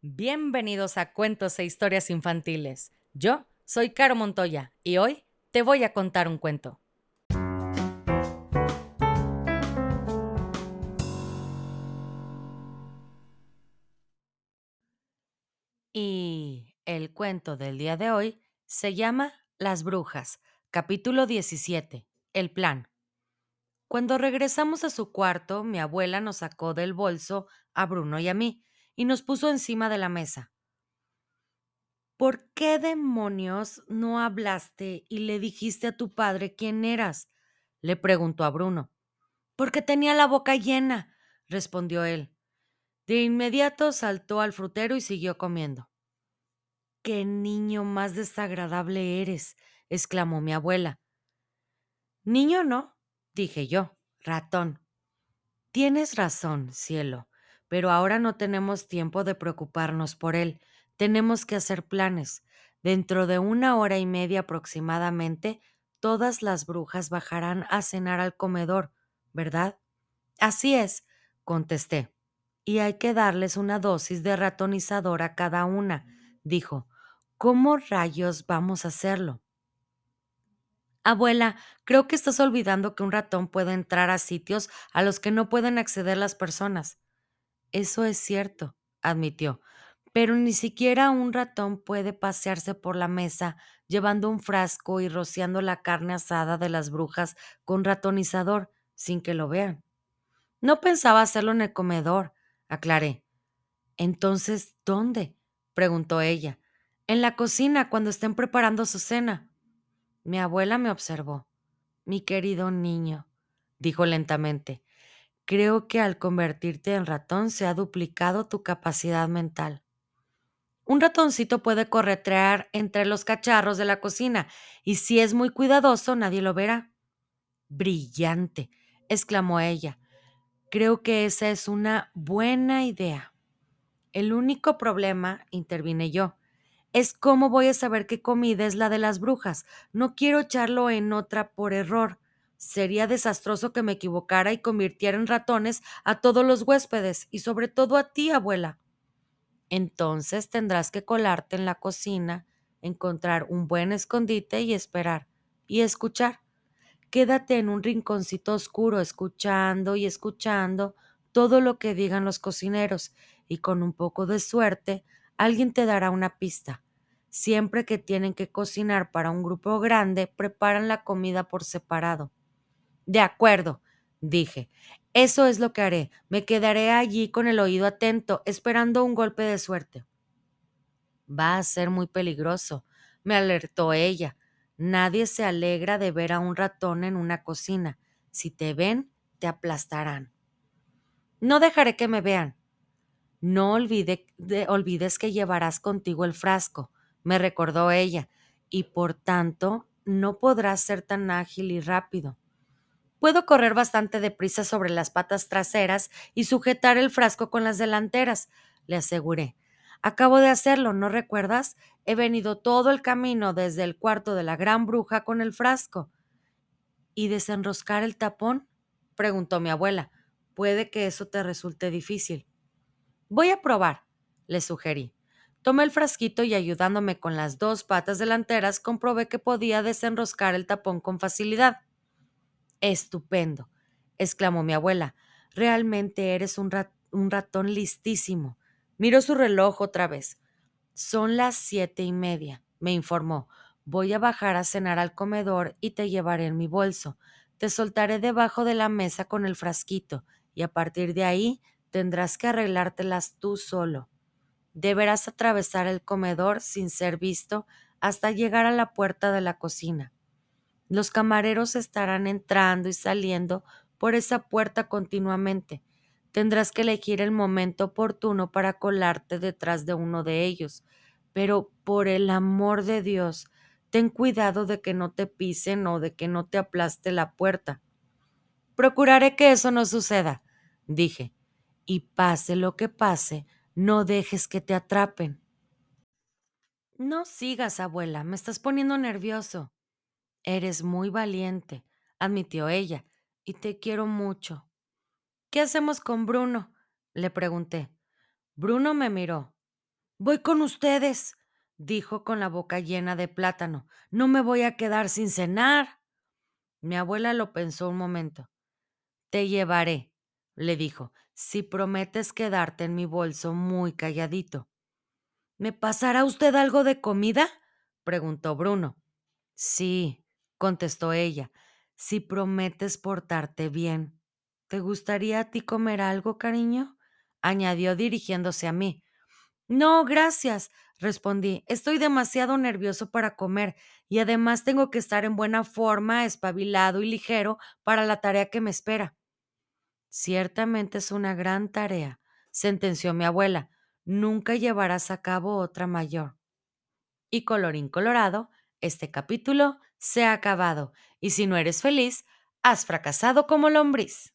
Bienvenidos a Cuentos e Historias Infantiles. Yo soy Caro Montoya y hoy te voy a contar un cuento. Y el cuento del día de hoy se llama Las Brujas, capítulo 17, El plan. Cuando regresamos a su cuarto, mi abuela nos sacó del bolso a Bruno y a mí y nos puso encima de la mesa. ¿Por qué demonios no hablaste y le dijiste a tu padre quién eras? le preguntó a Bruno. Porque tenía la boca llena, respondió él. De inmediato saltó al frutero y siguió comiendo. Qué niño más desagradable eres, exclamó mi abuela. Niño no, dije yo, ratón. Tienes razón, cielo pero ahora no tenemos tiempo de preocuparnos por él. Tenemos que hacer planes. Dentro de una hora y media aproximadamente, todas las brujas bajarán a cenar al comedor, ¿verdad? Así es, contesté. Y hay que darles una dosis de ratonizador a cada una, dijo. ¿Cómo rayos vamos a hacerlo? Abuela, creo que estás olvidando que un ratón puede entrar a sitios a los que no pueden acceder las personas. Eso es cierto, admitió, pero ni siquiera un ratón puede pasearse por la mesa llevando un frasco y rociando la carne asada de las brujas con ratonizador sin que lo vean. No pensaba hacerlo en el comedor, aclaré. Entonces, ¿dónde? preguntó ella. En la cocina, cuando estén preparando su cena. Mi abuela me observó. Mi querido niño, dijo lentamente, Creo que al convertirte en ratón se ha duplicado tu capacidad mental. Un ratoncito puede corretrear entre los cacharros de la cocina y si es muy cuidadoso nadie lo verá. Brillante, exclamó ella. Creo que esa es una buena idea. El único problema, intervine yo, es cómo voy a saber qué comida es la de las brujas. No quiero echarlo en otra por error. Sería desastroso que me equivocara y convirtiera en ratones a todos los huéspedes y sobre todo a ti, abuela. Entonces tendrás que colarte en la cocina, encontrar un buen escondite y esperar y escuchar. Quédate en un rinconcito oscuro escuchando y escuchando todo lo que digan los cocineros y con un poco de suerte alguien te dará una pista. Siempre que tienen que cocinar para un grupo grande, preparan la comida por separado. De acuerdo, dije. Eso es lo que haré. Me quedaré allí con el oído atento, esperando un golpe de suerte. Va a ser muy peligroso, me alertó ella. Nadie se alegra de ver a un ratón en una cocina. Si te ven, te aplastarán. No dejaré que me vean. No olvides que llevarás contigo el frasco, me recordó ella, y por tanto no podrás ser tan ágil y rápido. Puedo correr bastante deprisa sobre las patas traseras y sujetar el frasco con las delanteras, le aseguré. Acabo de hacerlo, ¿no recuerdas? He venido todo el camino desde el cuarto de la gran bruja con el frasco. ¿Y desenroscar el tapón? preguntó mi abuela. Puede que eso te resulte difícil. Voy a probar, le sugerí. Tomé el frasquito y ayudándome con las dos patas delanteras comprobé que podía desenroscar el tapón con facilidad. Estupendo, exclamó mi abuela. Realmente eres un, ratón listísimo. Miró su reloj otra vez. Son las siete y media, me informó. Voy a bajar a cenar al comedor y te llevaré en mi bolso. Te soltaré debajo de la mesa con el frasquito, y a partir de ahí tendrás que arreglártelas tú solo. Deberás atravesar el comedor sin ser visto hasta llegar a la puerta de la cocina. Los camareros estarán entrando y saliendo por esa puerta continuamente. Tendrás que elegir el momento oportuno para colarte detrás de uno de ellos. Pero por el amor de Dios, ten cuidado de que no te pisen o de que no te aplaste la puerta. Procuraré que eso no suceda, dije. Y pase lo que pase, no dejes que te atrapen. No sigas, abuela, me estás poniendo nervioso. Eres muy valiente, admitió ella, y te quiero mucho. ¿Qué hacemos con Bruno? le pregunté. Bruno me miró. Voy con ustedes, dijo con la boca llena de plátano. No me voy a quedar sin cenar. Mi abuela lo pensó un momento. Te llevaré, le dijo, si prometes quedarte en mi bolso muy calladito. ¿Me pasará usted algo de comida? preguntó Bruno. Sí, contestó ella, si prometes portarte bien. ¿Te gustaría a ti comer algo, cariño? añadió dirigiéndose a mí. No, gracias, respondí. Estoy demasiado nervioso para comer y además tengo que estar en buena forma, espabilado y ligero para la tarea que me espera. Ciertamente es una gran tarea, sentenció mi abuela. Nunca llevarás a cabo otra mayor. Y colorín colorado, este capítulo se ha acabado, y si no eres feliz, has fracasado como lombriz.